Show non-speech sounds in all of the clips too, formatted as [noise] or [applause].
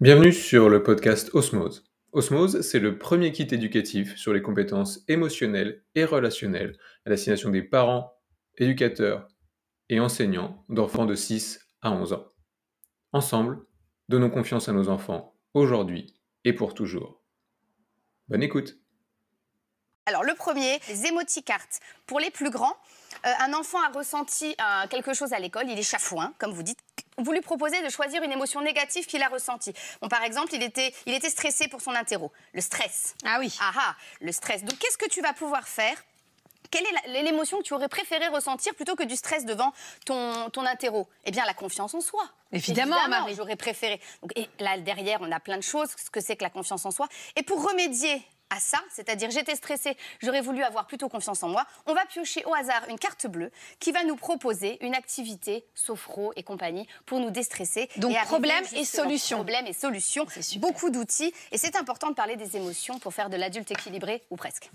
Bienvenue sur le podcast Osmose. Osmose, c'est le premier kit éducatif sur les compétences émotionnelles et relationnelles à destination des parents, éducateurs et enseignants d'enfants de 6 à 11 ans. Ensemble, donnons confiance à nos enfants aujourd'hui et pour toujours. Bonne écoute. Alors le premier, les émoticartes. Pour les plus grands, euh, un enfant a ressenti euh, quelque chose à l'école, il est chafouin, comme vous dites. Vous lui proposez de choisir une émotion négative qu'il a ressentie. Bon, par exemple, il était, il était stressé pour son interro. Le stress. Ah oui. Ah ah, le stress. Donc qu'est-ce que tu vas pouvoir faire? Quelle est l'émotion que tu aurais préféré ressentir plutôt que du stress devant ton, ton interro? Eh bien, la confiance en soi. Évidemment, Marie. J'aurais préféré. Donc, et là, derrière, on a plein de choses, ce que c'est que la confiance en soi? Et pour remédier à ça, c'est-à-dire j'étais stressée, j'aurais voulu avoir plutôt confiance en moi, on va piocher au hasard une carte bleue qui va nous proposer une activité, sophro et compagnie, pour nous déstresser. Donc et problème et solution. Problème et solution. Beaucoup d'outils. Et c'est important de parler des émotions pour faire de l'adulte équilibré, ou presque.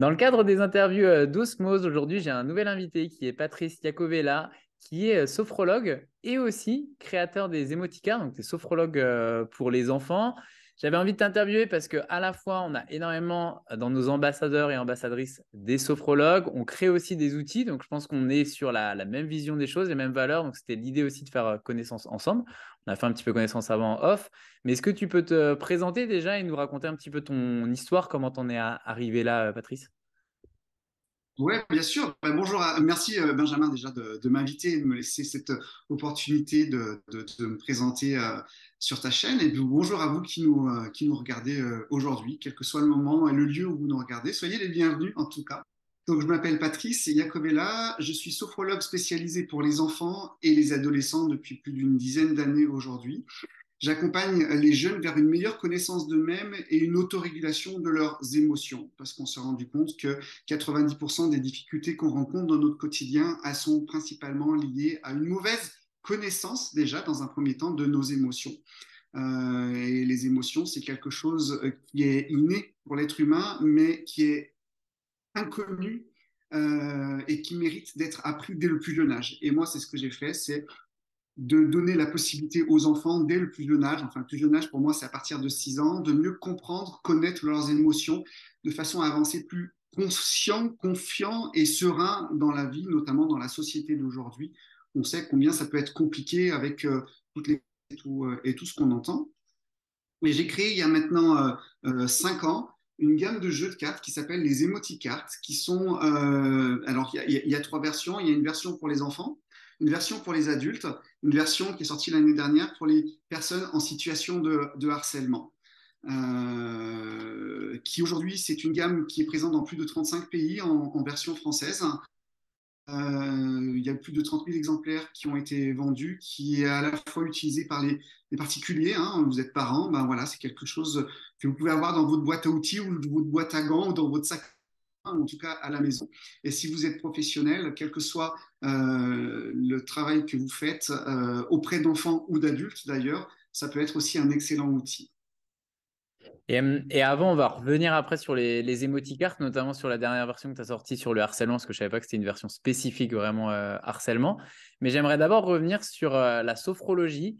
Dans le cadre des interviews euh, d'Osmose, aujourd'hui, j'ai un nouvel invité qui est Patrice Iacovella, qui est euh, sophrologue et aussi créateur des émoticars, donc des sophrologues euh, pour les enfants. J'avais envie de t'interviewer parce que à la fois on a énormément dans nos ambassadeurs et ambassadrices des sophrologues, on crée aussi des outils, donc je pense qu'on est sur la, même vision des choses, les mêmes valeurs, donc c'était l'idée aussi de faire connaissance ensemble. On a fait un petit peu connaissance avant off, mais est-ce que tu peux te présenter déjà et nous raconter un petit peu ton histoire, comment t'en es arrivé là, Patrice? Oui, bien sûr. Ben, bonjour, merci euh, Benjamin déjà de, m'inviter et de me laisser cette opportunité de, me présenter euh, sur ta chaîne. Et bonjour à vous qui nous, euh, qui nous regardez aujourd'hui, quel que soit le moment et le lieu où vous nous regardez. Soyez les bienvenus en tout cas. Donc, je m'appelle Patrice Jacobella, je suis sophrologue spécialisé pour les enfants et les adolescents depuis plus d'une dizaine d'années aujourd'hui. J'accompagne les jeunes vers une meilleure connaissance d'eux-mêmes et une autorégulation de leurs émotions, parce qu'on s'est rendu compte que 90% des difficultés qu'on rencontre dans notre quotidien, sont principalement liées à une mauvaise connaissance déjà dans un premier temps de nos émotions. Euh, et les émotions, c'est quelque chose qui est inné pour l'être humain, mais qui est inconnu euh, et qui mérite d'être appris dès le plus jeune âge. Et moi, c'est ce que j'ai fait, c'est de donner la possibilité aux enfants dès le plus jeune âge, enfin le plus jeune âge pour moi c'est à partir de 6 ans, de mieux comprendre, connaître leurs émotions de façon à avancer plus conscient, confiant et serein dans la vie, notamment dans la société d'aujourd'hui. On sait combien ça peut être compliqué avec euh, toutes les et tout, euh, et tout ce qu'on entend. Mais j'ai créé il y a maintenant 5 euh, ans une gamme de jeux de cartes qui s'appelle les émoticartes, qui sont alors il y, a trois versions. Il y a une version pour les enfants, une version pour les adultes, une version qui est sortie l'année dernière pour les personnes en situation de, harcèlement. Euh, qui aujourd'hui, c'est une gamme qui est présente dans plus de 35 pays en, version française. Euh, il y a plus de 30 000 exemplaires qui ont été vendus, qui est à la fois utilisé par les, particuliers. Hein. vous êtes parents, ben voilà, c'est quelque chose que vous pouvez avoir dans votre boîte à outils ou votre boîte à gants ou dans votre sac en tout cas à la maison. Et si vous êtes professionnel, quel que soit euh, le travail que vous faites euh, auprès d'enfants ou d'adultes d'ailleurs, ça peut être aussi un excellent outil. Et, avant, on va revenir après sur les, les émoticartes, notamment sur la dernière version que tu as sortie sur le harcèlement, parce que je ne savais pas que c'était une version spécifique vraiment euh, harcèlement. Mais j'aimerais d'abord revenir sur la sophrologie.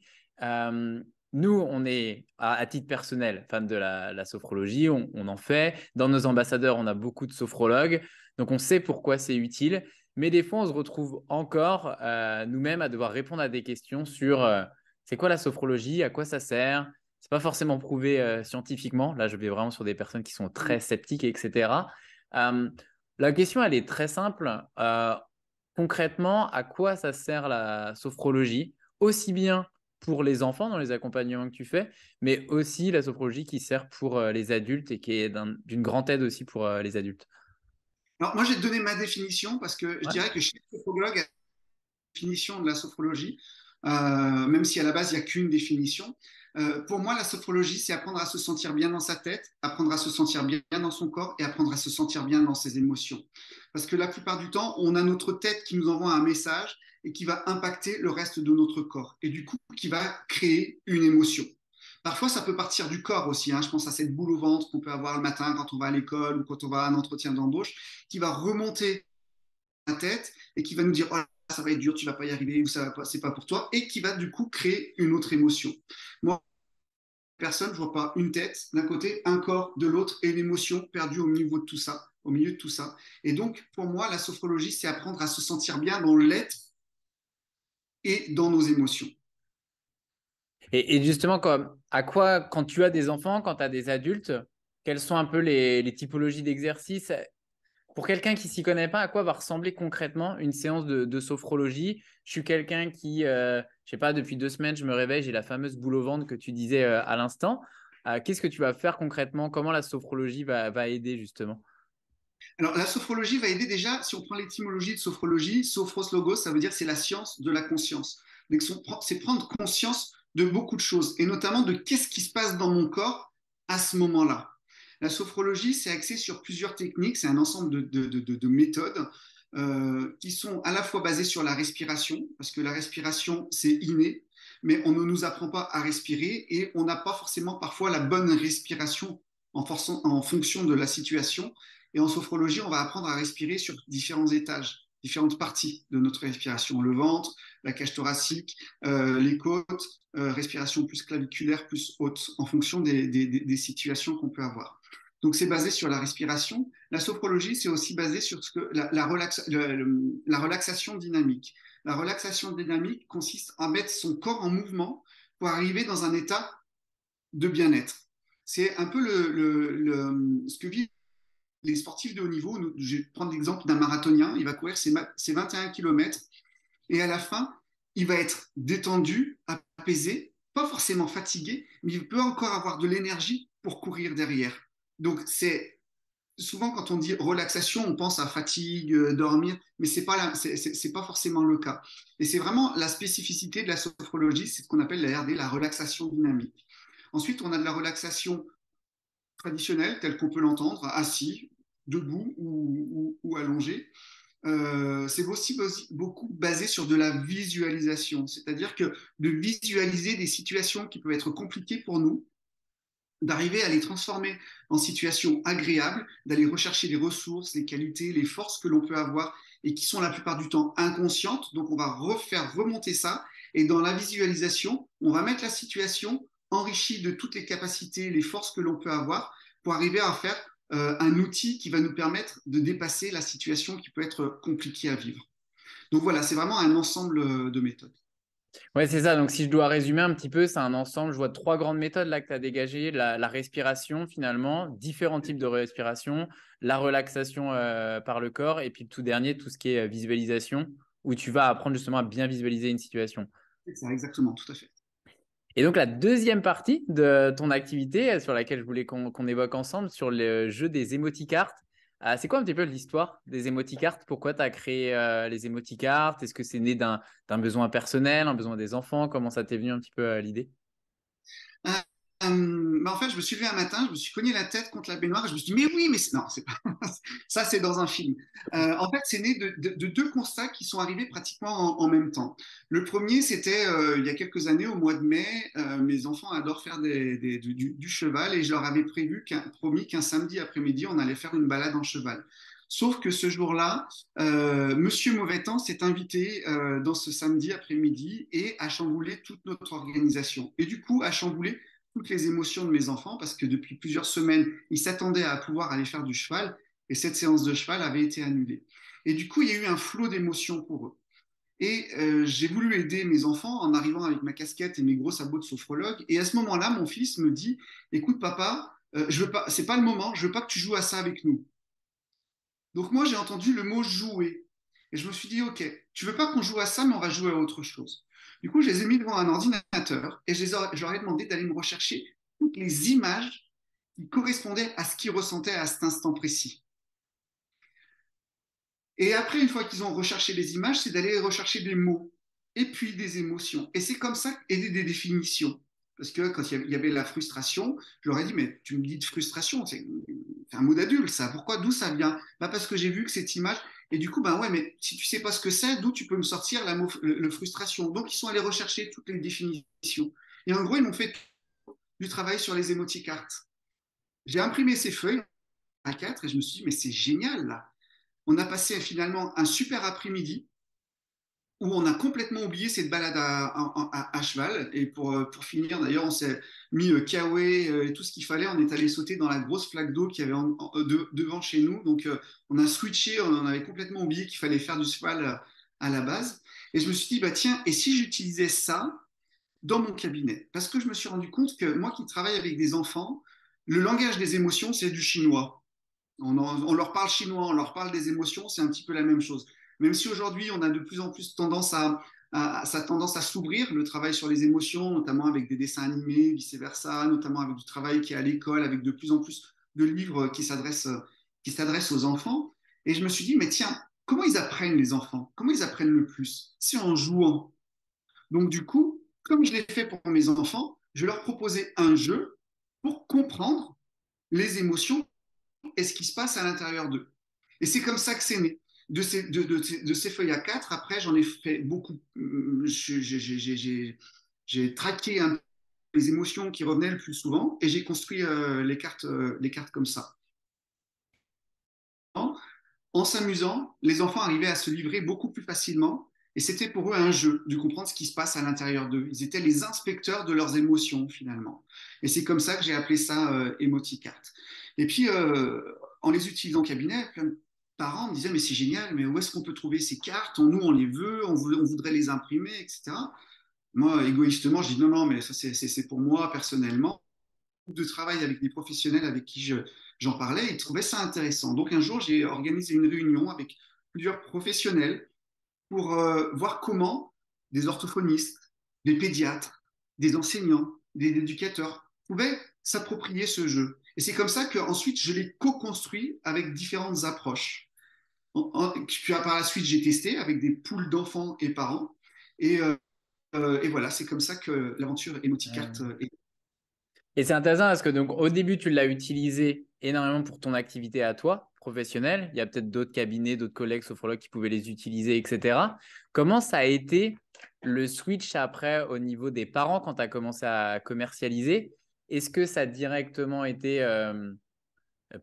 Nous, on est, à, titre personnel, fan de la, sophrologie, on, en fait. Dans nos ambassadeurs, on a beaucoup de sophrologues, donc on sait pourquoi c'est utile. Mais des fois, on se retrouve encore euh, nous-mêmes à devoir répondre à des questions sur euh, c'est quoi la sophrologie, à quoi ça sert? C'est pas forcément prouvé euh, scientifiquement. Là, je vais vraiment sur des personnes qui sont très sceptiques, etc. la question, elle est très simple. concrètement, à quoi ça sert la sophrologie? Aussi bien pour les enfants dans les accompagnements que tu fais, mais aussi la sophrologie qui sert pour euh, les adultes et qui est d'une grande aide aussi pour euh, les adultes. Alors moi, j'ai donné ma définition parce que je dirais que chaque sophrologue a une définition de la sophrologie, euh, même si à la base, il n'y a qu'une définition. pour moi, la sophrologie, c'est apprendre à se sentir bien dans sa tête, apprendre à se sentir bien dans son corps et apprendre à se sentir bien dans ses émotions. Parce que la plupart du temps, on a notre tête qui nous envoie un message et qui va impacter le reste de notre corps et du coup qui va créer une émotion. Parfois, ça peut partir du corps aussi. Hein. Je pense à cette boule au ventre qu'on peut avoir le matin quand on va à l'école ou quand on va à un entretien d'embauche, qui va remonter la tête et qui va nous dire oh, ça va être dur, tu vas pas y arriver ou ça va pas, c'est pas pour toi et qui va du coup créer une autre émotion. Moi, personne, je vois pas une tête d'un côté, un corps de l'autre et une émotion perdue au niveau de tout ça, au milieu de tout ça. Et donc, pour moi, la sophrologie, c'est apprendre à se sentir bien dans l'être et dans nos émotions. Et, justement, à quoi, quand tu as des enfants, quand tu as des adultes, quelles sont un peu les, typologies d'exercices Pour quelqu'un qui s'y connaît pas, à quoi va ressembler concrètement une séance de, sophrologie? Je suis quelqu'un qui, euh, je sais pas, depuis deux semaines, je me réveille, j'ai la fameuse boule au ventre que tu disais euh, à l'instant. Euh, qu'est-ce que tu vas faire concrètement? Comment la sophrologie va, aider justement? Alors, la sophrologie va aider déjà, si on prend l'étymologie de sophrologie, sophros logos, ça veut dire c'est la science de la conscience. C'est prendre conscience de beaucoup de choses, et notamment de qu'est-ce qui se passe dans mon corps à ce moment-là. La sophrologie, c'est axé sur plusieurs techniques, c'est un ensemble de, méthodes euh, qui sont à la fois basées sur la respiration, parce que la respiration, c'est inné, mais on ne nous apprend pas à respirer et on n'a pas forcément parfois la bonne respiration en fonction de la situation. Et en sophrologie, on va apprendre à respirer sur différents étages différentes parties de notre respiration, le ventre, la cage thoracique, euh, les côtes, euh, respiration plus claviculaire, plus haute, en fonction des, situations qu'on peut avoir. Donc c'est basé sur la respiration. La sophrologie, c'est aussi basé sur la, la, la, relaxation dynamique. La relaxation dynamique consiste à mettre son corps en mouvement pour arriver dans un état de bien-être. C'est un peu ce que vit les sportifs de haut niveau, je vais prendre l'exemple d'un marathonien, il va courir ses, 21 km et à la fin, il va être détendu, apaisé, pas forcément fatigué, mais il peut encore avoir de l'énergie pour courir derrière. Donc c'est souvent quand on dit relaxation, on pense à fatigue, euh, dormir, mais c'est pas pas forcément le cas. Et c'est vraiment la spécificité de la sophrologie, c'est ce qu'on appelle la RD, la relaxation dynamique. Ensuite, on a de la relaxation traditionnelle, telle qu'on peut l'entendre, assis, debout ou, allongé. Euh, c'est aussi beaucoup basé sur de la visualisation, c'est-à-dire que de visualiser des situations qui peuvent être compliquées pour nous, d'arriver à les transformer en situations agréables, d'aller rechercher les ressources, les qualités, les forces que l'on peut avoir et qui sont la plupart du temps inconscientes. Donc on va refaire remonter ça et dans la visualisation, on va mettre la situation enrichie de toutes les capacités, les forces que l'on peut avoir pour arriver à faire euh, un outil qui va nous permettre de dépasser la situation qui peut être compliquée à vivre. Donc voilà, c'est vraiment un ensemble euh, de méthodes. Oui, c'est ça. Donc, si je dois résumer un petit peu, c'est un ensemble. Je vois trois grandes méthodes là que tu as dégagées. La, respiration, finalement, différents types de respiration, la relaxation euh, par le corps, et puis le tout dernier, tout ce qui est visualisation, où tu vas apprendre justement à bien visualiser une situation. C'est ça, exactement, tout à fait. Et donc, la deuxième partie de ton activité, euh, sur laquelle je voulais qu'on évoque ensemble, sur le jeu des émoticartes. Euh, c'est quoi un petit peu l'histoire des émoticartes? Pourquoi tu as créé euh, les émoticartes? Est-ce que c'est né d'un besoin personnel, un besoin des enfants? Comment ça t'est venu un petit peu l'idée? Euh, bah, en fait, je me suis levé un matin, je me suis cogné la tête contre la baignoire et je me suis dit, mais oui, mais non, c'est pas [laughs] ça, c'est dans un film. Euh, en fait, c'est né de, deux constats qui sont arrivés pratiquement en, même temps. Le premier, c'était euh, il y a quelques années, au mois de mai, mes enfants adorent faire du, cheval et je leur avais prévu promis qu'un samedi après-midi, on allait faire une balade en cheval. Sauf que ce jour-là, Monsieur Mauvais Temps s'est invité dans ce samedi après-midi et a chamboulé toute notre organisation. Et du coup, a chamboulé toutes les émotions de mes enfants parce que depuis plusieurs semaines, ils s'attendaient à pouvoir aller faire du cheval et cette séance de cheval avait été annulée. Et du coup, il y a eu un flot d'émotions pour eux. Et euh, j'ai voulu aider mes enfants en arrivant avec ma casquette et mes gros sabots de sophrologue. Et à ce moment-là, mon fils me dit "Écoute, papa, euh, je veux pas, c'est pas le moment. Je veux pas que tu joues à ça avec nous." Donc moi, j'ai entendu le mot jouer, et je me suis dit "Ok, tu veux pas qu'on joue à ça, mais on va jouer à autre chose." Du coup, je les ai mis devant un ordinateur et je, leur ai demandé d'aller me rechercher toutes les images qui correspondaient à ce qu'ils ressentaient à cet instant précis. Et après, une fois qu'ils ont recherché les images, c'est d'aller rechercher des mots et puis des émotions. Et c'est comme ça, et des, définitions. Parce que quand il y avait la frustration, je leur ai dit, mais tu me dis de frustration, c'est un mot d'adulte, ça. Pourquoi D'où ça vient? Bah Parce que j'ai vu que cette image, et du coup, ben ouais, mais si tu sais pas ce que c'est, d'où tu peux me sortir la le, frustration? Donc, ils sont allés rechercher toutes les définitions. Et en gros, ils m'ont fait du travail sur les émoticartes. J'ai imprimé ces feuilles à quatre et je me suis dit, mais c'est génial là. on a passé finalement un super après-midi où on a complètement oublié cette balade à, cheval. Et pour, euh, pour finir, d'ailleurs, on s'est mis euh, euh, et tout ce qu'il fallait. On est allé sauter dans la grosse flaque d'eau qu'il y avait devant chez nous. Donc, on a switché, on avait complètement oublié qu'il fallait faire du cheval à la base. Et je me suis dit, bah, tiens, et si j'utilisais ça dans mon cabinet? Parce que je me suis rendu compte que moi qui travaille avec des enfants, le langage des émotions, c'est du chinois. On, on, leur parle chinois, on leur parle des émotions, c'est un petit peu la même chose. Même si aujourd'hui, on a de plus en plus tendance à, ça tendance à s'ouvrir, le travail sur les émotions, notamment avec des dessins animés, vice-versa, notamment avec du travail qui est à l'école, avec de plus en plus de livres qui s'adressent, qui s'adressent aux enfants. Et je me suis dit, mais tiens, comment ils apprennent les enfants? Comment ils apprennent le plus? C'est en jouant. Donc du coup, comme je l'ai fait pour mes enfants, je leur proposais un jeu pour comprendre les émotions et ce qui se passe à l'intérieur d'eux. Et c'est comme ça que c'est né de ces, feuilles à 4, après, j'en ai fait beaucoup. Euh, j'ai traqué les émotions qui revenaient le plus souvent et j'ai construit euh, les, cartes, euh, les cartes comme ça. En s'amusant, les enfants arrivaient à se livrer beaucoup plus facilement et c'était pour eux un jeu de comprendre ce qui se passe à l'intérieur d'eux. Ils étaient les inspecteurs de leurs émotions finalement. Et c'est comme ça que j'ai appelé ça Emoticart. Et puis, en les utilisant au cabinet, parents me disaient mais c'est génial, mais où est-ce qu'on peut trouver ces cartes? Nous, on les veut, on, voudrait les imprimer, etc. Moi, égoïstement, je dis non, non, mais ça c'est pour moi personnellement. De travail avec des professionnels avec qui j'en parlais, ils trouvaient ça intéressant. Donc un jour, j'ai organisé une réunion avec plusieurs professionnels pour euh, voir comment des orthophonistes, des pédiatres, des enseignants, des éducateurs pouvaient s'approprier ce jeu. Et c'est comme ça qu'ensuite, je l'ai co-construit avec différentes approches. Puis par la suite, j'ai testé avec des poules d'enfants et parents. Et, euh, euh, et voilà, c'est comme ça que l'aventure Emoticart euh, est. Et c'est intéressant parce que donc au début, tu l'as utilisé énormément pour ton activité à toi, professionnelle. Il y a peut-être d'autres cabinets, d'autres collègues sophrologues qui pouvaient les utiliser, etc. Comment ça a été le switch après au niveau des parents quand tu as commencé à commercialiser? Est-ce que ça a directement été,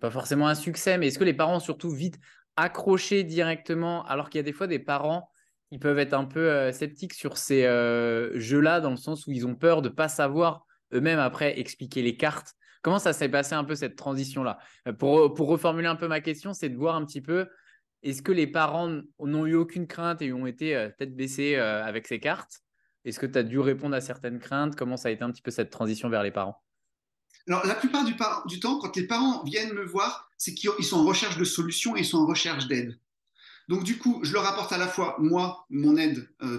pas forcément un succès, mais est-ce que les parents surtout vite accrocher directement, alors qu'il y a des fois des parents qui peuvent être un peu euh, sceptiques sur ces euh, jeux-là, dans le sens où ils ont peur de ne pas savoir eux-mêmes après expliquer les cartes. Comment ça s'est passé un peu cette transition-là? Euh, pour, pour reformuler un peu ma question, c'est de voir un petit peu, est-ce que les parents n'ont eu aucune crainte et ont été tête baissée avec ces cartes? Est-ce que tu as dû répondre à certaines craintes? Comment ça a été un petit peu cette transition vers les parents? Alors, la plupart du, temps, quand les parents viennent me voir, c'est qu'ils sont en recherche de solutions et ils sont en recherche d'aide. Donc, du coup, je leur apporte à la fois, moi, mon aide euh,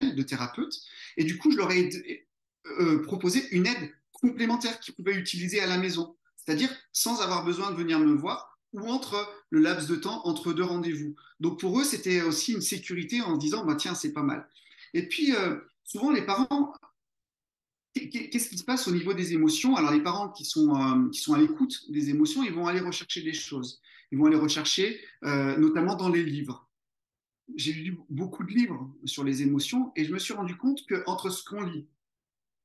de, thérapeute, et du coup, je leur ai euh, proposé une aide complémentaire qu'ils pouvaient utiliser à la maison, c'est-à-dire sans avoir besoin de venir me voir ou entre le laps de temps entre deux rendez-vous. Donc, pour eux, c'était aussi une sécurité en se disant, bah, tiens, c'est pas mal. Et puis, euh, souvent, les parents Qu'est-ce qui se passe au niveau des émotions? Alors, les parents qui sont, euh, qui sont à l'écoute des émotions, ils vont aller rechercher des choses. Ils vont aller rechercher, euh, notamment dans les livres. J'ai lu beaucoup de livres sur les émotions et je me suis rendu compte qu'entre ce qu'on lit,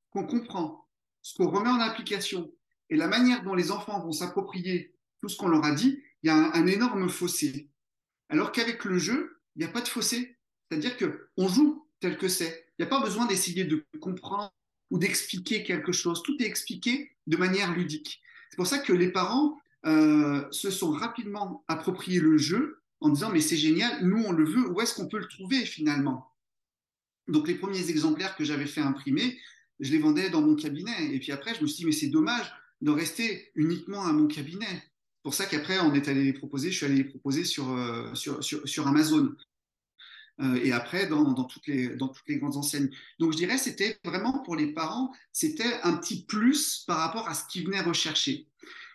qu'on comprend, ce qu'on remet en application et la manière dont les enfants vont s'approprier tout ce qu'on leur a dit, il y a un, un énorme fossé. Alors qu'avec le jeu, il n'y a pas de fossé. C'est-à-dire qu'on joue tel que c'est. Il n'y a pas besoin d'essayer de comprendre ou d'expliquer quelque chose. Tout est expliqué de manière ludique. C'est pour ça que les parents euh, se sont rapidement appropriés le jeu en disant mais c'est génial, nous on le veut, où est-ce qu'on peut le trouver finalement? Donc les premiers exemplaires que j'avais fait imprimer, je les vendais dans mon cabinet. Et puis après, je me suis dit mais c'est dommage de rester uniquement à mon cabinet. C'est pour ça qu'après, on est allé les proposer, je suis allé les proposer sur, euh, sur, sur, sur Amazon. Euh, et après dans, toutes les, grandes enseignes. Donc je dirais c'était vraiment pour les parents, c'était un petit plus par rapport à ce qu'ils venaient rechercher.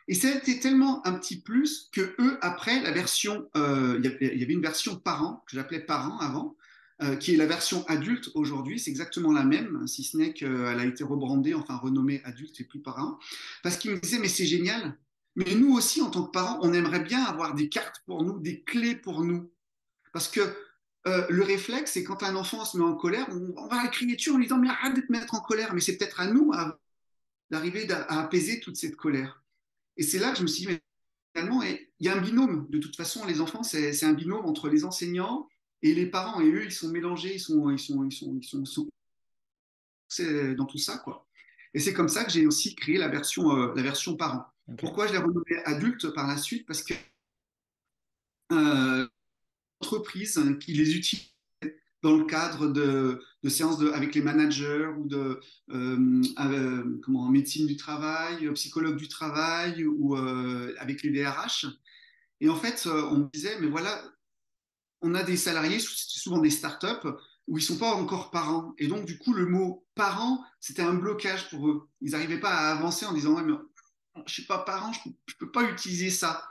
Et été tellement un petit plus que eux, après, la version, euh, il y avait une version parent, que j'appelais parent avant, euh, qui est la version adulte aujourd'hui. C'est exactement la même, si ce n'est qu'elle a été rebrandée, enfin renommée adulte et plus parent. Parce qu'ils me disaient, mais c'est génial. Mais nous aussi, en tant que parents, on aimerait bien avoir des cartes pour nous, des clés pour nous. Parce que euh, le réflexe, c'est quand un enfant se met en colère, on, va le crier dessus en lui disant Mais arrête de te mettre en colère. Mais c'est peut-être à nous d'arriver à, apaiser toute cette colère. Et c'est là que je me suis dit finalement, il y a un binôme. De toute façon, les enfants, c'est un binôme entre les enseignants et les parents. Et eux, ils sont mélangés, ils sont, ils sont, ils sont, ils sont, c'est dans tout ça, quoi. Et c'est comme ça que j'ai aussi créé la version, euh, la version parent. Pourquoi je l'ai renommé adulte par la suite? Parce que euh, entreprises qui les utilisent dans le cadre de, séances avec les managers ou de euh, euh, médecine du travail, psychologue du travail ou euh, avec les DRH. Et en fait, on me disait, mais voilà, on a des salariés, souvent des startups, où ils sont pas encore parents. Et donc, du coup, le mot parent, c'était un blocage pour eux. Ils n'arrivaient pas à avancer en disant, ouais, mais je suis pas parent, je ne peux pas utiliser ça.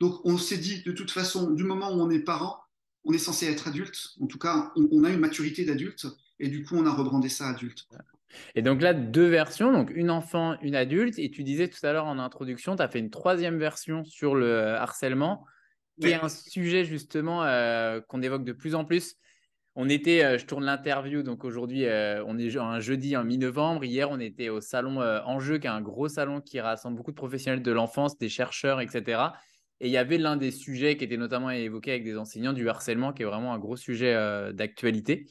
Donc, on s'est dit, de toute façon, du moment où on est parent, on est censé être adulte. En tout cas, on, a une maturité d'adulte. Et du coup, on a rebrandé ça adulte. Et donc là, deux versions, donc une enfant, une adulte. Et tu disais tout à l'heure en introduction, tu as fait une troisième version sur le harcèlement, qui est un sujet justement euh, qu'on évoque de plus en plus. On était, euh, je tourne l'interview, donc aujourd'hui, euh, on est un jeudi, en mi-novembre. Hier, on était au salon Enjeu, qui est un gros salon qui rassemble beaucoup de professionnels de l'enfance, des chercheurs, etc. Et il y avait l'un des sujets qui était notamment évoqué avec des enseignants du harcèlement, qui est vraiment un gros sujet euh, d'actualité.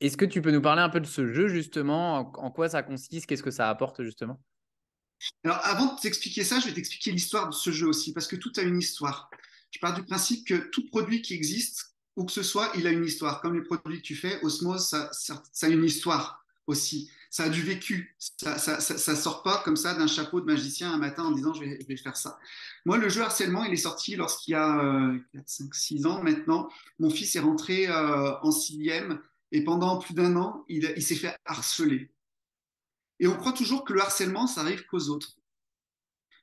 Est-ce que tu peux nous parler un peu de ce jeu, justement? En, quoi ça consiste? Qu'est-ce que ça apporte, justement? Alors, avant de t'expliquer ça, je vais t'expliquer l'histoire de ce jeu aussi, parce que tout a une histoire. Je pars du principe que tout produit qui existe, où que ce soit, il a une histoire. Comme les produits que tu fais, Osmose, ça a une histoire aussi ça a du vécu. Ça, ça, sort pas comme ça d'un chapeau de magicien un matin en disant je vais, faire ça. Moi, le jeu harcèlement, il est sorti lorsqu'il y a euh, 4, 5, 6 ans maintenant. Mon fils est rentré euh, en sixième et pendant plus d'un an, il, il s'est fait harceler. Et on croit toujours que le harcèlement, ça arrive qu'aux autres.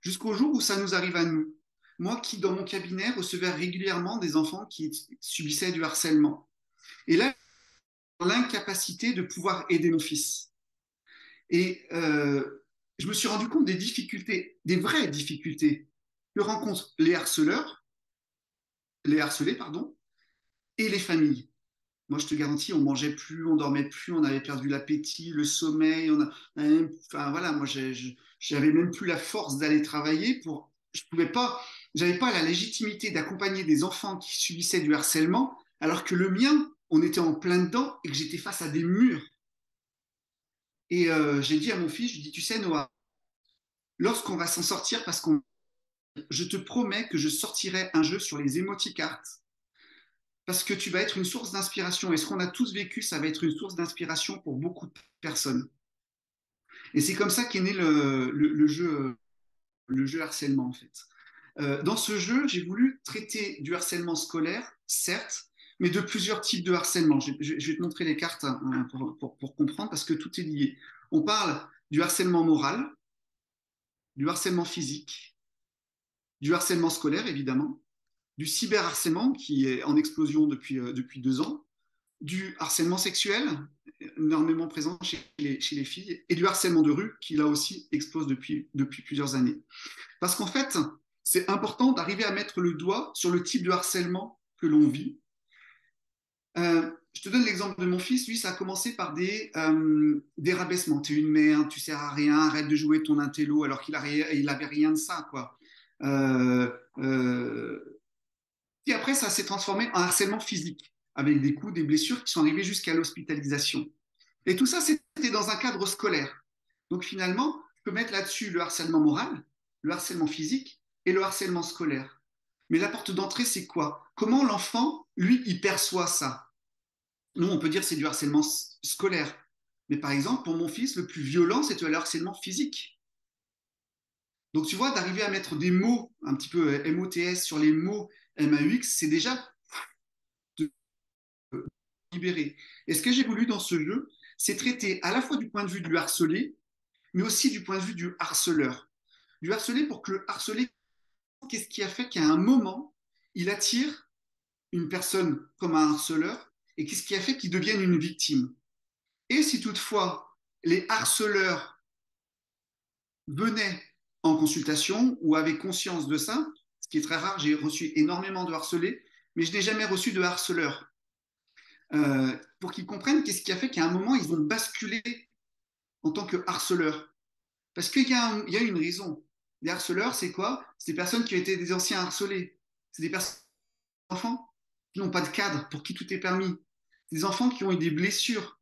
Jusqu'au jour où ça nous arrive à nous. Moi qui, dans mon cabinet, recevais régulièrement des enfants qui subissaient du harcèlement. Et là, l'incapacité de pouvoir aider mon fils. Et euh, je me suis rendu compte des difficultés, des vraies difficultés que rencontrent les harceleurs, les harcelés, pardon, et les familles. Moi, je te garantis, on mangeait plus, on dormait plus, on avait perdu l'appétit, le sommeil. On a, enfin voilà, moi, j'avais même plus la force d'aller travailler pour. Je pouvais pas, j'avais pas la légitimité d'accompagner des enfants qui subissaient du harcèlement, alors que le mien, on était en plein dedans et que j'étais face à des murs. Et euh, j'ai dit à mon fils, je dis, tu sais, Noah, lorsqu'on va s'en sortir, parce qu'on, je te promets que je sortirai un jeu sur les émoticartes, parce que tu vas être une source d'inspiration. Et ce qu'on a tous vécu, ça va être une source d'inspiration pour beaucoup de personnes. Et c'est comme ça qu'est né le, le, jeu, le jeu harcèlement, en fait. Euh, dans ce jeu, j'ai voulu traiter du harcèlement scolaire, certes, mais de plusieurs types de harcèlement. Je, vais te montrer les cartes hein, pour, comprendre parce que tout est lié. On parle du harcèlement moral, du harcèlement physique, du harcèlement scolaire évidemment, du cyberharcèlement qui est en explosion depuis, euh, depuis deux ans, du harcèlement sexuel énormément présent chez les, chez les, filles et du harcèlement de rue qui là aussi explose depuis, depuis plusieurs années. Parce qu'en fait, c'est important d'arriver à mettre le doigt sur le type de harcèlement que l'on vit euh, je te donne l'exemple de mon fils. Lui, ça a commencé par des, euh, des rabaissements. Tu es une merde, tu sers à rien, arrête de jouer ton intello, alors qu'il n'avait rien de ça. Quoi. Euh, et après, ça s'est transformé en harcèlement physique, avec des coups, des blessures qui sont arrivées jusqu'à l'hospitalisation. Et tout ça, c'était dans un cadre scolaire. Donc finalement, je peux mettre là-dessus le harcèlement moral, le harcèlement physique et le harcèlement scolaire. Mais la porte d'entrée, c'est quoi? Comment l'enfant, lui, il perçoit ça? Nous, on peut dire que c'est du harcèlement scolaire. Mais par exemple, pour mon fils, le plus violent, c'est le harcèlement physique. Donc tu vois, d'arriver à mettre des mots, un petit peu euh, MOTS sur les mots MAUX, c'est déjà de libérer. Et ce que j'ai voulu dans ce jeu, c'est traiter à la fois du point de vue du harcelé, mais aussi du point de vue du harceleur. Du harcelé pour que le harcelé, qu'est-ce qui a fait qu'à un moment, il attire une personne comme un harceleur et qu'est-ce qui a fait qu'ils deviennent une victime? Et si toutefois les harceleurs venaient en consultation ou avaient conscience de ça, ce qui est très rare, j'ai reçu énormément de harcelés, mais je n'ai jamais reçu de harceleurs. Euh, pour qu'ils comprennent qu'est-ce qui a fait qu'à un moment, ils vont basculer en tant que harceleurs. Parce qu'il y, y, a une raison. Les harceleurs, c'est quoi? C'est des personnes qui ont été des anciens harcelés. C'est des personnes, enfants qui n'ont pas de cadre, pour qui tout est permis. Des enfants qui ont eu des blessures.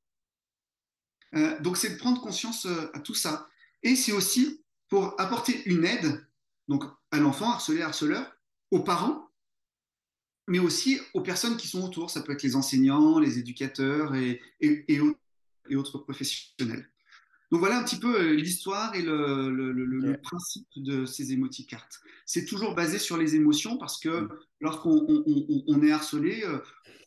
Euh, donc, c'est de prendre conscience euh, à tout ça. Et c'est aussi pour apporter une aide donc à l'enfant harcelé, harceleur, aux parents, mais aussi aux personnes qui sont autour. Ça peut être les enseignants, les éducateurs et, autres professionnels. Donc voilà un petit peu euh, l'histoire et le, principe de ces émoticartes. C'est toujours basé sur les émotions parce que mm. lorsqu'on est harcelé, euh,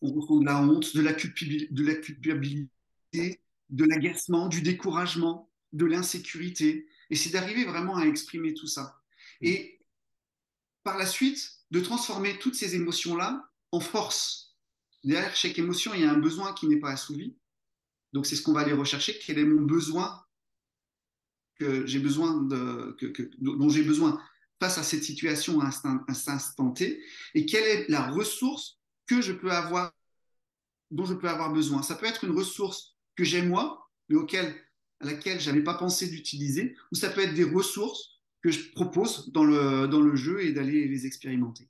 on ressent de la honte, de la, de la culpabilité, de l'agacement, du découragement, de l'insécurité. Et c'est d'arriver vraiment à exprimer tout ça. Mm. Et par la suite, de transformer toutes ces émotions-là en force. Derrière chaque émotion, il y a un besoin qui n'est pas assouvi. Donc c'est ce qu'on va aller rechercher. Quel est mon besoin que j'ai besoin de, que, dont j'ai besoin face à cette situation à un instant, T et quelle est la ressource que je peux avoir, dont je peux avoir besoin. Ça peut être une ressource que j'ai moi, mais auquel, à laquelle je n'avais pas pensé d'utiliser, ou ça peut être des ressources que je propose dans le, dans le jeu et d'aller les expérimenter.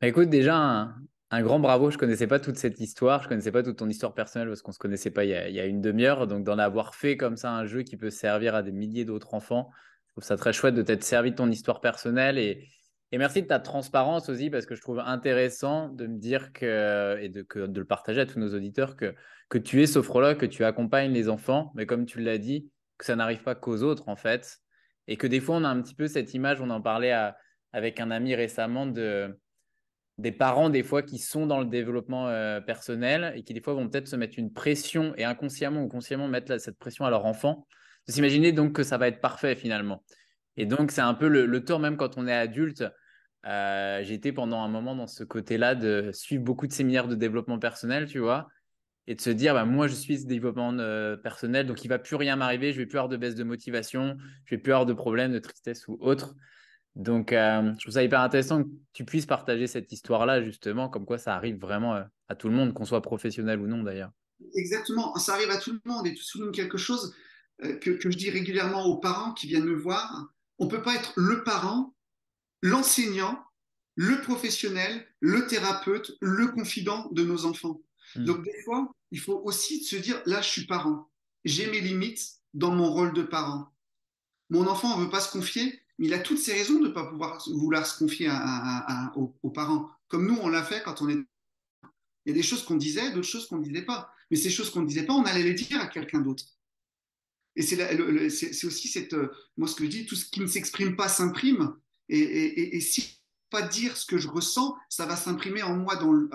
Bah, écoute, déjà, grand bravo, je ne connaissais pas toute cette histoire, je ne connaissais pas toute ton histoire personnelle parce qu'on ne se connaissait pas il y a, une demi-heure. Donc d'en avoir fait comme ça un jeu qui peut servir à des milliers d'autres enfants, je trouve ça très chouette de t'être servi de ton histoire personnelle. Et, merci de ta transparence aussi parce que je trouve intéressant de me dire que et de, de le partager à tous nos auditeurs que, que tu es sophrologue, que tu accompagnes les enfants, mais comme tu l'as dit, que ça n'arrive pas qu'aux autres en fait. Et que des fois on a un petit peu cette image, on en parlait avec un ami récemment de des parents des fois qui sont dans le développement euh, personnel et qui des fois vont peut-être se mettre une pression et inconsciemment ou consciemment mettre cette pression à leur enfant, de s'imaginer donc que ça va être parfait finalement. Et donc c'est un peu le, le, tour même quand on est adulte. Euh, été pendant un moment dans ce côté-là de suivre beaucoup de séminaires de développement personnel, tu vois, et de se dire bah, moi je suis ce développement euh, personnel, donc il va plus rien m'arriver, je vais plus avoir de baisse de motivation, je vais plus avoir de problèmes de tristesse ou autre. Donc, euh, je trouve ça hyper intéressant que tu puisses partager cette histoire-là, justement, comme quoi ça arrive vraiment euh, à tout le monde, qu'on soit professionnel ou non d'ailleurs. Exactement, ça arrive à tout le monde et tu soulignes quelque chose euh, que, je dis régulièrement aux parents qui viennent me voir. On ne peut pas être le parent, l'enseignant, le professionnel, le thérapeute, le confident de nos enfants. Hmm. Donc, des fois, il faut aussi se dire, là, je suis parent. J'ai mes limites dans mon rôle de parent. Mon enfant ne veut pas se confier, il a toutes ses raisons de ne pas pouvoir vouloir se confier aux, parents. Comme nous, on l'a fait quand on est. Il y a des choses qu'on disait, d'autres choses qu'on ne disait pas. Mais ces choses qu'on ne disait pas, on allait les dire à quelqu'un d'autre. Et c'est aussi cette. Euh, moi, ce que je dis, tout ce qui ne s'exprime pas s'imprime. Et, si pas dire ce que je ressens, ça va s'imprimer en moi dans le,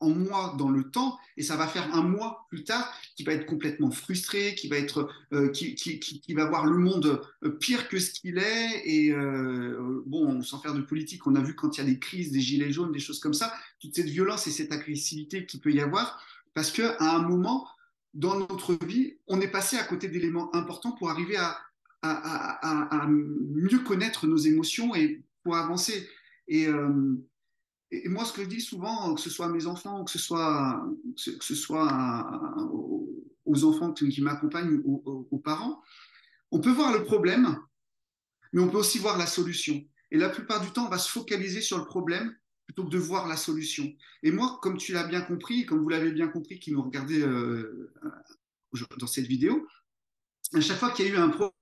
en moi dans le temps et ça va faire un mois plus tard qui va être complètement frustré, qui va être euh, qui, qui, qui, va voir le monde euh, pire que ce qu'il est et euh, bon sans faire de politique, on a vu quand il y a des crises, des gilets jaunes, des choses comme ça, toute cette violence et cette agressivité qui peut y avoir parce que à un moment dans notre vie, on est passé à côté d'éléments importants pour arriver à, à, à mieux connaître nos émotions et pour avancer. Euh, et, moi, ce que je dis souvent, que ce soit à mes enfants, que ce soit, aux enfants qui m'accompagnent aux, parents, on peut voir le problème, mais on peut aussi voir la solution. Et la plupart du temps, on va se focaliser sur le problème plutôt que de voir la solution. Et moi, comme tu l'as bien compris, comme vous l'avez bien compris, qui nous regardez euh, dans cette vidéo, à chaque fois qu'il y a eu un problème,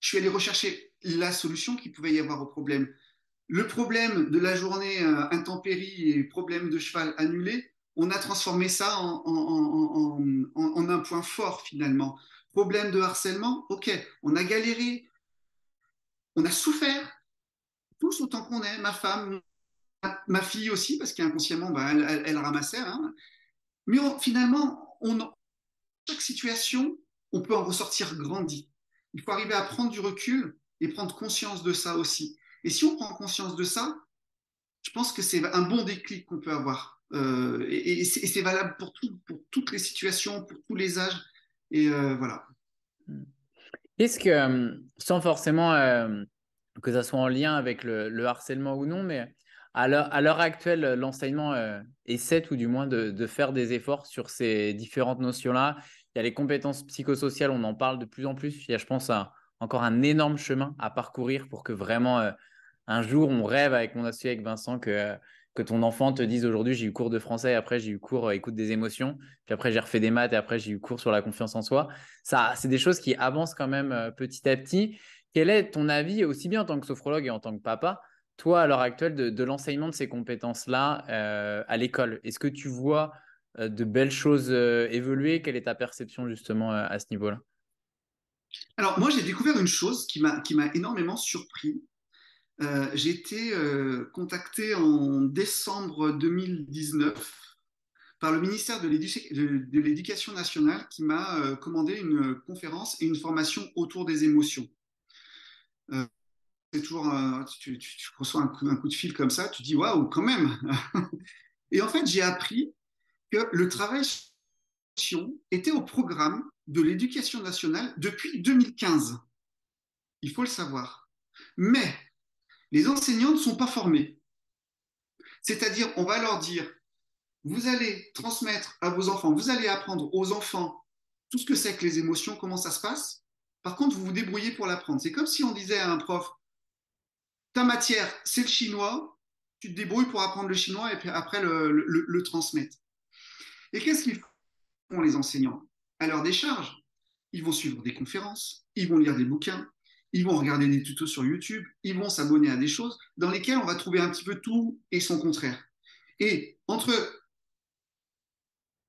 je suis allé rechercher la solution qu'il pouvait y avoir au problème le problème de la journée euh, intempérie et problème de cheval annulé, on a transformé ça en, un point fort finalement. Problème de harcèlement, ok, on a galéré, on a souffert, tous autant qu'on est, ma femme, ma, fille aussi, parce qu'inconsciemment, bah, elle, ramassait. Hein. Mais finalement, chaque situation, on peut en ressortir grandi. Il faut arriver à prendre du recul et prendre conscience de ça aussi. Et si on prend conscience de ça, je pense que c'est un bon déclic qu'on peut avoir. Euh, et, c'est valable pour, toutes les situations, pour tous les âges. Et euh, voilà. Est-ce que, euh, sans forcément que ça soit en lien avec le, harcèlement ou non, mais à l'heure actuelle, l'enseignement essaie tout du moins de, faire des efforts sur ces différentes notions-là? Il y a les compétences psychosociales, on en parle de plus en plus. Il y a, je pense, encore un énorme chemin à parcourir pour que vraiment un jour on rêve avec mon associé avec Vincent que que ton enfant te dise aujourd'hui j'ai eu cours de français, après j'ai eu cours écoute des émotions, puis après j'ai refait des maths et après j'ai eu cours sur la confiance en soi. Ça, c'est des choses qui avancent quand même petit à petit. Quel est ton avis aussi bien en tant que sophrologue et en tant que papa toi, à l'heure actuelle, de, l'enseignement de ces compétences-là euh, à l'école? Est-ce que tu vois euh, de belles choses euh, évoluer? Quelle est ta perception justement à ce niveau-là? Alors, moi, j'ai découvert une chose qui m'a énormément surpris. J'ai été contacté en décembre 2019 par le ministère de l'Éducation nationale qui m'a commandé une conférence et une formation autour des émotions c'est toujours, tu, reçois un coup, de fil comme ça, tu dis waouh, quand même. [laughs] et en fait, j'ai appris que le travail était au programme de l'éducation nationale depuis 2015. Il faut le savoir. Mais les enseignants ne sont pas formés. C'est-à-dire, on va leur dire, vous allez transmettre à vos enfants, vous allez apprendre aux enfants tout ce que c'est que les émotions, comment ça se passe. Par contre, vous vous débrouillez pour l'apprendre. C'est comme si on disait à un prof, ta matière, c'est le chinois, tu te débrouilles pour apprendre le chinois et puis après le, transmettre. Et qu'est-ce qu'ils font les enseignants? À leur décharge, ils vont suivre des conférences, ils vont lire des bouquins, ils vont regarder des tutos sur YouTube, ils vont s'abonner à des choses dans lesquelles on va trouver un petit peu tout et son contraire. Et entre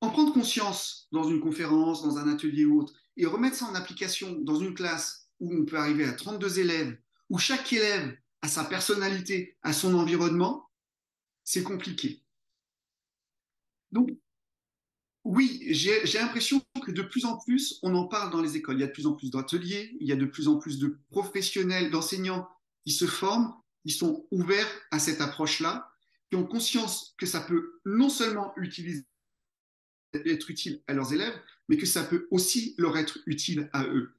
en prendre conscience dans une conférence, dans un atelier ou autre, et remettre ça en application dans une classe où on peut arriver à 32 élèves, où chaque élève à sa personnalité, à son environnement, c'est compliqué. Donc, oui, j'ai l'impression que de plus en plus, on en parle dans les écoles. Il y a de plus en plus d'ateliers, il y a de plus en plus de professionnels, d'enseignants qui se forment, qui sont ouverts à cette approche-là, qui ont conscience que ça peut non seulement être utile à leurs élèves, mais que ça peut aussi leur être utile à eux.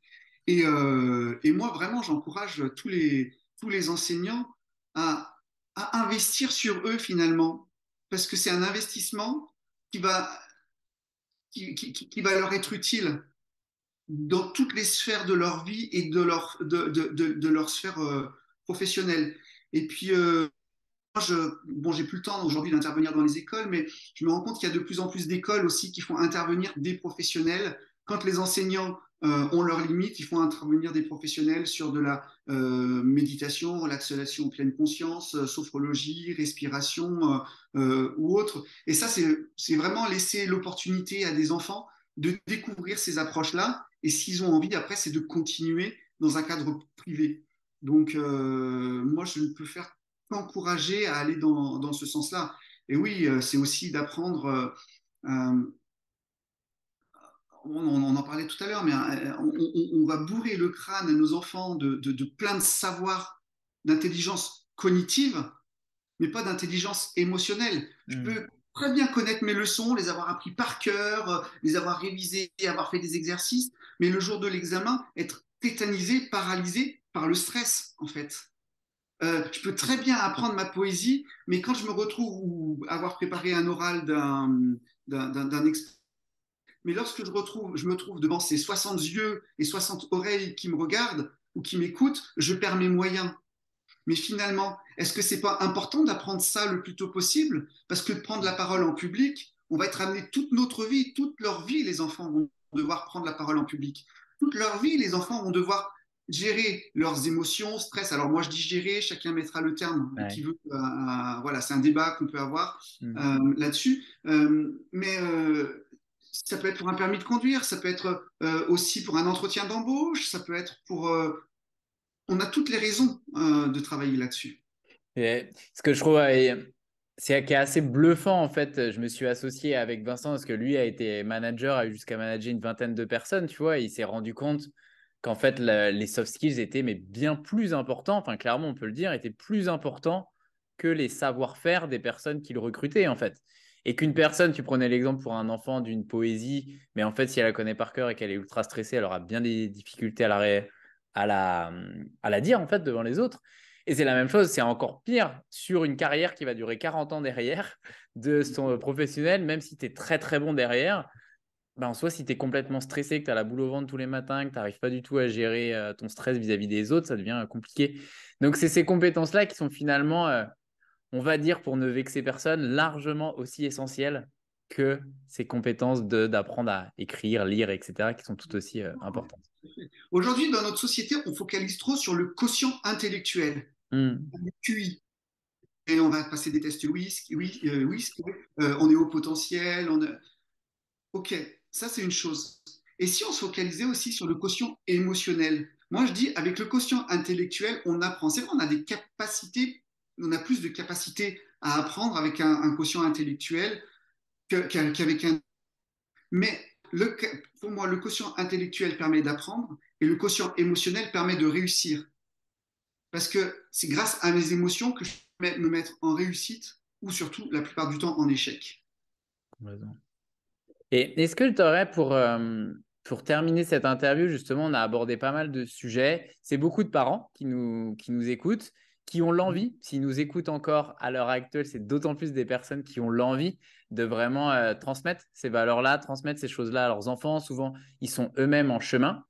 Et, euh, moi, vraiment, j'encourage tous les enseignants à, investir sur eux finalement, parce que c'est un investissement qui va, qui, va leur être utile dans toutes les sphères de leur vie et de leur, de, leur sphère euh, professionnelle. Et puis, euh, je, bon, j'ai plus le temps aujourd'hui d'intervenir dans les écoles, mais je me rends compte qu'il y a de plus en plus d'écoles aussi qui font intervenir des professionnels. Quand les enseignants euh, ont leurs limites, il faut intervenir des professionnels sur de la euh, méditation, relaxation pleine conscience, euh, sophrologie, respiration ou autre. Et ça, c'est vraiment laisser l'opportunité à des enfants de découvrir ces approches-là. Et s'ils ont envie, après, c'est de continuer dans un cadre privé. Donc, moi, je ne peux faire qu'encourager à aller dans ce sens-là. Et oui, c'est aussi d'apprendre on, en parlait tout à l'heure, mais euh, on, va bourrer le crâne à nos enfants de, plein de savoirs d'intelligence cognitive, mais pas d'intelligence émotionnelle. Je hmm. peux très bien connaître mes leçons, les avoir appris par cœur, les avoir révisées, avoir fait des exercices, mais le jour de l'examen, être tétanisé, paralysé par le stress, en fait. Euh, je peux très bien apprendre ma poésie, mais quand je me retrouve ou avoir préparé un oral d'un expert, mais lorsque je, retrouve, je me trouve devant ces 60 yeux et 60 oreilles qui me regardent ou qui m'écoutent, je perds mes moyens. Mais finalement, est-ce que c'est pas important d'apprendre ça le plus tôt possible? Parce que de prendre la parole en public, on va être amené toute notre vie, toute leur vie, les enfants vont devoir prendre la parole en public. Toute leur vie, les enfants vont devoir gérer leurs émotions, stress. Alors moi, je dis gérer, chacun mettra le terme qui veut. Euh, euh, voilà, c'est un débat qu'on peut avoir mmh. euh, là-dessus. mais ça peut être pour un permis de conduire, ça peut être euh, aussi pour un entretien d'embauche, ça peut être pour... Euh, on a toutes les raisons euh, de travailler là-dessus. Ce que je trouve c'est assez bluffant en fait. Je me suis associé avec Vincent parce que lui a été manager, a eu jusqu'à manager une vingtaine de personnes, tu vois. il s'est rendu compte qu'en fait les soft skills étaient mais bien plus importants. Enfin clairement on peut le dire, étaient plus importants que les savoir-faire des personnes qu'il recrutait en fait et qu'une personne, tu prenais l'exemple pour un enfant d'une poésie, mais en fait, si elle la connaît par cœur et qu'elle est ultra stressée, elle aura bien des difficultés à la, à la, dire en fait devant les autres. Et c'est la même chose, c'est encore pire sur une carrière qui va durer 40 ans derrière de son professionnel, même si tu es très très bon derrière. bah, en soi, si tu es complètement stressé, que tu as la boule au ventre tous les matins, que tu n'arrives pas du tout à gérer euh, ton stress vis-à-vis des autres, ça devient euh, compliqué. Donc, c'est ces compétences-là qui sont finalement, euh, on va dire, pour ne vexer personne, largement aussi essentielles que ces compétences d'apprendre à écrire, lire, etc., qui sont tout aussi importantes. Aujourd'hui, dans notre société, on focalise trop sur le quotient intellectuel, le QI. Et on va passer des tests oui, oui, oui, on est au potentiel. On Ok, ça, c'est une chose. Et si on se focalisait aussi sur le quotient émotionnel? Moi, je dis, avec le quotient intellectuel, on apprend. C'est vrai, on a des capacités, on a plus de capacités à apprendre avec un, quotient intellectuel qu'avec un. Mais pour moi, le quotient intellectuel permet d'apprendre et le quotient émotionnel permet de réussir. Parce que c'est grâce à mes émotions que je peux me mettre en réussite ou surtout, la plupart du temps, en échec. Et est-ce que tu aurais pour, euh, pour terminer cette interview, justement, on a abordé pas mal de sujets. C'est beaucoup de parents qui nous, qui nous écoutent, qui ont l'envie, s'ils nous écoutent encore à l'heure actuelle, c'est d'autant plus des personnes qui ont l'envie de vraiment euh, transmettre ces valeurs-là, transmettre ces choses-là à leurs enfants. Souvent, ils sont eux-mêmes en chemin.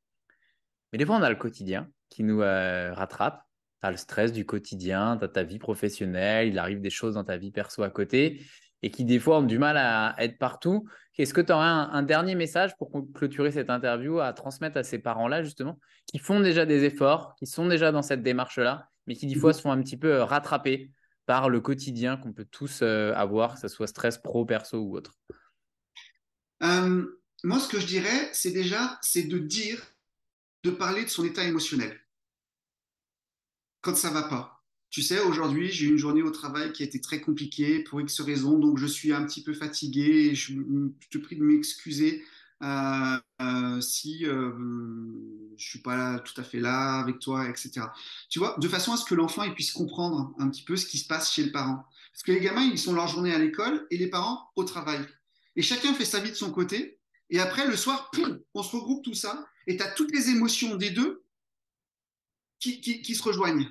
Mais des fois, on a le quotidien qui nous euh, rattrape. Tu as le stress du quotidien, tu as ta vie professionnelle, il arrive des choses dans ta vie perso à côté et qui des fois ont du mal à être partout. Est-ce que tu aurais un, dernier message pour clôturer cette interview à transmettre à ces parents-là, justement, qui font déjà des efforts, qui sont déjà dans cette démarche-là, mais qui des fois se font un petit peu euh, rattraper par le quotidien qu'on peut tous euh, avoir, que ce soit stress pro, perso ou autre. Euh, Moi, ce que je dirais, c'est déjà, c'est de dire, de parler de son état émotionnel. Quand ça va pas. Tu sais, aujourd'hui, j'ai eu une journée au travail qui a été très compliquée pour X raisons, donc je suis un petit peu fatigué et je, te prie de m'excuser euh, euh, si euh, je suis pas tout à fait là avec toi, etc. Tu vois, de façon à ce que l'enfant puisse comprendre un petit peu ce qui se passe chez le parent. Parce que les gamins, ils sont leur journée à l'école et les parents au travail. Et chacun fait sa vie de son côté. Et après, le soir, on se regroupe tout ça et tu as toutes les émotions des deux qui se rejoignent.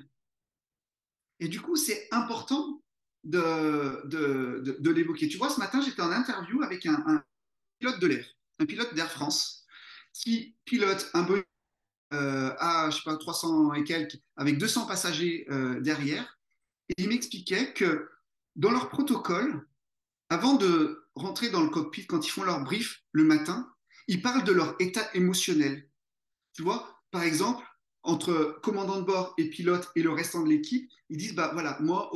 Et du coup, c'est important de, de, l'évoquer. Tu vois, ce matin, j'étais en interview avec un, pilote de l'air, un pilote d'Air France, qui pilote un Boeing euh, à, je sais pas, 300 et quelques, avec 200 passagers euh, derrière. Et il m'expliquait que dans leur protocole, avant de rentrer dans le cockpit, quand ils font leur brief le matin, ils parlent de leur état émotionnel. Tu vois, par exemple, entre commandant de bord et pilote et le restant de l'équipe, ils disent bah voilà, moi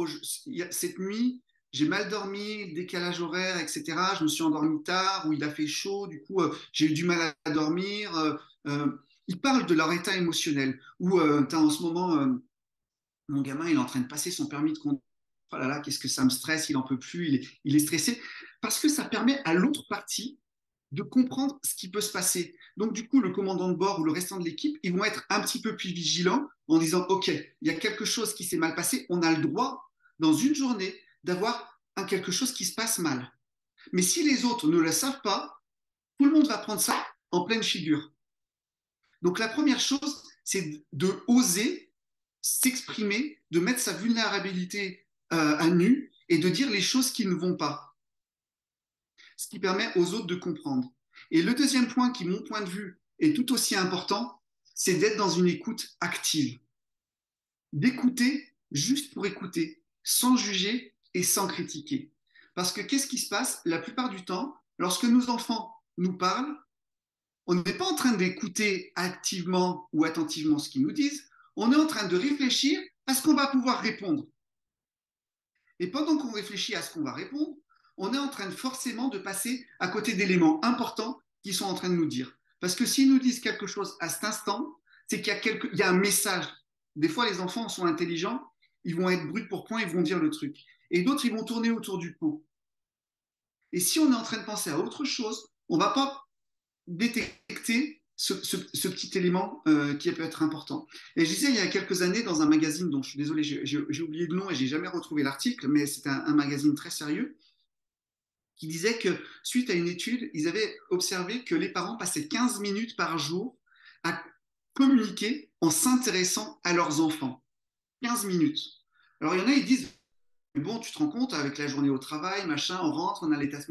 cette nuit j'ai mal dormi, décalage horaire, etc. Je me suis endormi tard ou il a fait chaud, du coup euh, j'ai eu du mal à dormir. Euh, euh, ils parlent de leur état émotionnel. Ou en ce moment mon gamin, il est en train de passer son permis de conduire. Oh là là, qu'est-ce que ça me stresse, il en peut plus, il est stressé. Parce que ça permet à l'autre partie de comprendre ce qui peut se passer. Donc, du coup, le commandant de bord ou le restant de l'équipe, ils vont être un petit peu plus vigilants en disant, OK, il y a quelque chose qui s'est mal passé, on a le droit, dans une journée, d'avoir un quelque chose qui se passe mal. Mais si les autres ne le savent pas, tout le monde va prendre ça en pleine figure. Donc, la première chose, c'est de oser s'exprimer, de mettre sa vulnérabilité euh, à nu et de dire les choses qui ne vont pas ce qui permet aux autres de comprendre. Et le deuxième point qui, mon point de vue, est tout aussi important, c'est d'être dans une écoute active. D'écouter juste pour écouter, sans juger et sans critiquer. Parce que qu'est-ce qui se passe La plupart du temps, lorsque nos enfants nous parlent, on n'est pas en train d'écouter activement ou attentivement ce qu'ils nous disent, on est en train de réfléchir à ce qu'on va pouvoir répondre. Et pendant qu'on réfléchit à ce qu'on va répondre, on est en train forcément de passer à côté d'éléments importants qu'ils sont en train de nous dire. Parce que s'ils nous disent quelque chose à cet instant, c'est qu'il y y a un message. Des fois, les enfants sont intelligents, ils vont être bruts pour point, ils vont dire le truc. Et d'autres, ils vont tourner autour du pot. Et si on est en train de penser à autre chose, on ne va pas détecter ce, petit élément euh, qui peut être important. Et je disais il y a quelques années dans un magazine dont je suis désolé, j'ai oublié le nom et j'ai jamais retrouvé l'article, mais c'est un, magazine très sérieux qui disait que suite à une étude, ils avaient observé que les parents passaient 15 minutes par jour à communiquer en s'intéressant à leurs enfants. 15 minutes. Alors il y en a, ils disent, bon, tu te rends compte, avec la journée au travail, machin, on rentre, on a les tâches,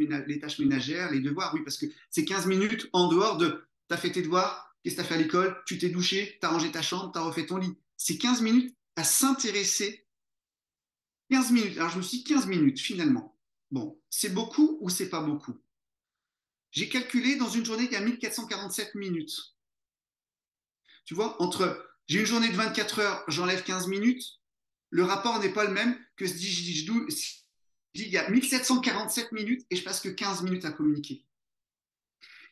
ménagères, les devoirs, oui, parce que c'est 15 minutes en dehors de, tu as fait tes devoirs, qu'est-ce que tu as fait à l'école, tu t'es douché, tu as rangé ta chambre, tu as refait ton lit. C'est 15 minutes à s'intéresser. 15 minutes. Alors je me suis dit 15 minutes finalement. Bon, c'est beaucoup ou c'est pas beaucoup? J'ai calculé dans une journée qu'il y a 1447 minutes. Tu vois, entre j'ai une journée de 24 heures, j'enlève 15 minutes, le rapport n'est pas le même que si je dis il y a 1747 minutes et je passe que 15 minutes à communiquer.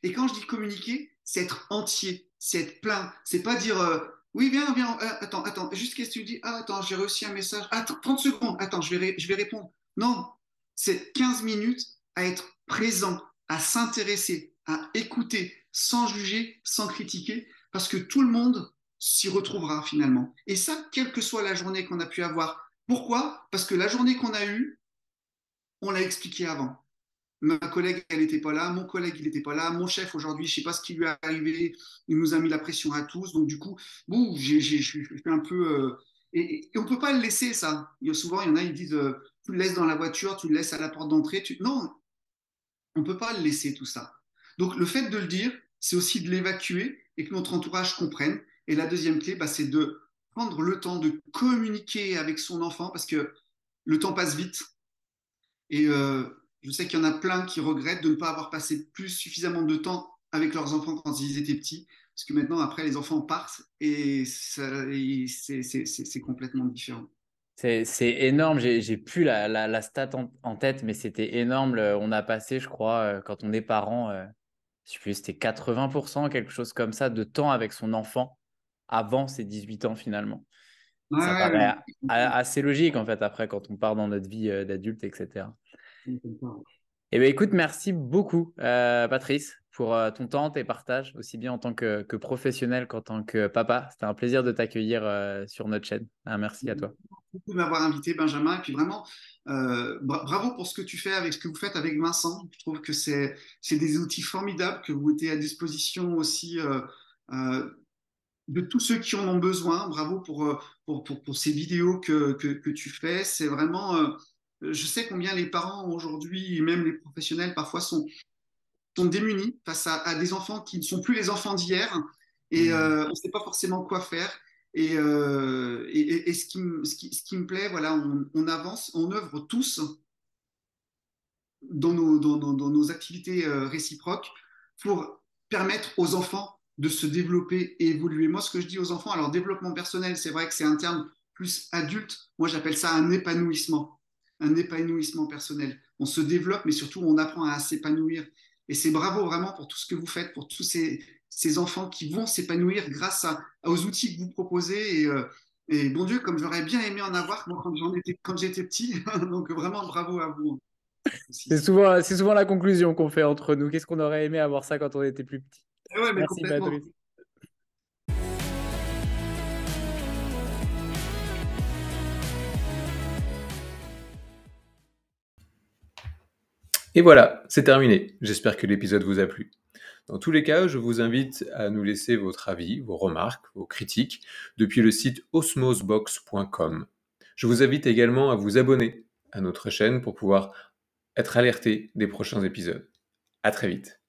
Et quand je dis communiquer, c'est être entier, c'est être plein. C'est pas dire euh, oui, viens, viens, euh, attends, attends, juste qu'est-ce que tu dis? Ah, attends, j'ai reçu un message. Attends, 30 secondes, attends, je vais, je vais répondre. Non, c'est 15 minutes à être présent, à s'intéresser, à écouter, sans juger, sans critiquer, parce que tout le monde s'y retrouvera finalement. Et ça, quelle que soit la journée qu'on a pu avoir. Pourquoi? Parce que la journée qu'on a eue, on l'a expliqué avant. Ma collègue, elle n'était pas là, mon collègue, il n'était pas là, mon chef aujourd'hui, je ne sais pas ce qui lui est arrivé, il nous a mis la pression à tous. Donc du coup, j'ai fait un peu... Euh, et, on ne peut pas le laisser, ça. Il y a souvent, il y en a, ils disent, euh, tu le laisses dans la voiture, tu le laisses à la porte d'entrée. Tu... Non, on ne peut pas le laisser, tout ça. Donc le fait de le dire, c'est aussi de l'évacuer et que notre entourage comprenne. Et la deuxième clé, bah, c'est de prendre le temps de communiquer avec son enfant parce que le temps passe vite. Et euh, je sais qu'il y en a plein qui regrettent de ne pas avoir passé plus suffisamment de temps avec leurs enfants quand ils étaient petits. Parce que maintenant, après, les enfants partent et c'est complètement différent. C'est énorme, j'ai plus la, stat en, tête, mais c'était énorme. On a passé, je crois, euh, quand on est parent, euh, je sais plus, c'était 80%, quelque chose comme ça, de temps avec son enfant avant ses 18 ans finalement. ça paraît assez logique en fait après quand on part dans notre vie euh, d'adulte, etc. Eh bien, écoute, merci beaucoup, euh, Patrice, pour euh, ton temps, tes partages, aussi bien en tant que, professionnel qu'en tant que papa. C'était un plaisir de t'accueillir sur notre chaîne. merci à toi. Merci de m'avoir invité, Benjamin. Et puis vraiment, bravo pour ce que tu fais avec ce que vous faites avec Vincent. Je trouve que c'est des outils formidables que vous mettez à disposition aussi de tous ceux qui en ont besoin. Bravo pour, euh, pour, pour, ces vidéos que, que, tu fais. C'est vraiment, euh, je sais combien les parents aujourd'hui, même les professionnels parfois sont, sont démunis face à, des enfants qui ne sont plus les enfants d'hier et mmh. euh, on ne sait pas forcément quoi faire. Et, et, et, ce, qui, ce, qui, ce, qui, me plaît, voilà, on, on, avance, on œuvre tous dans nos, dans, dans, dans nos activités réciproques pour permettre aux enfants de se développer et évoluer. Moi, ce que je dis aux enfants, alors développement personnel, c'est vrai que c'est un terme plus adulte. Moi, j'appelle ça un épanouissement, un épanouissement personnel. On se développe, mais surtout, on apprend à s'épanouir. Et c'est bravo vraiment pour tout ce que vous faites, pour tous ces, enfants qui vont s'épanouir grâce aux outils que vous proposez. Et, euh, et bon Dieu, comme j'aurais bien aimé en avoir moi, quand, étais, quand j'étais petit. [laughs] Donc vraiment, bravo à vous. C'est souvent, c'est souvent la conclusion qu'on fait entre nous. Qu'est-ce qu'on aurait aimé avoir ça quand on était plus petit? Merci, Patrice. Et voilà, c'est terminé. J'espère que l'épisode vous a plu. Dans tous les cas, je vous invite à nous laisser votre avis, vos remarques, vos critiques depuis le site osmosbox.com. Je vous invite également à vous abonner à notre chaîne pour pouvoir être alerté des prochains épisodes. À très vite.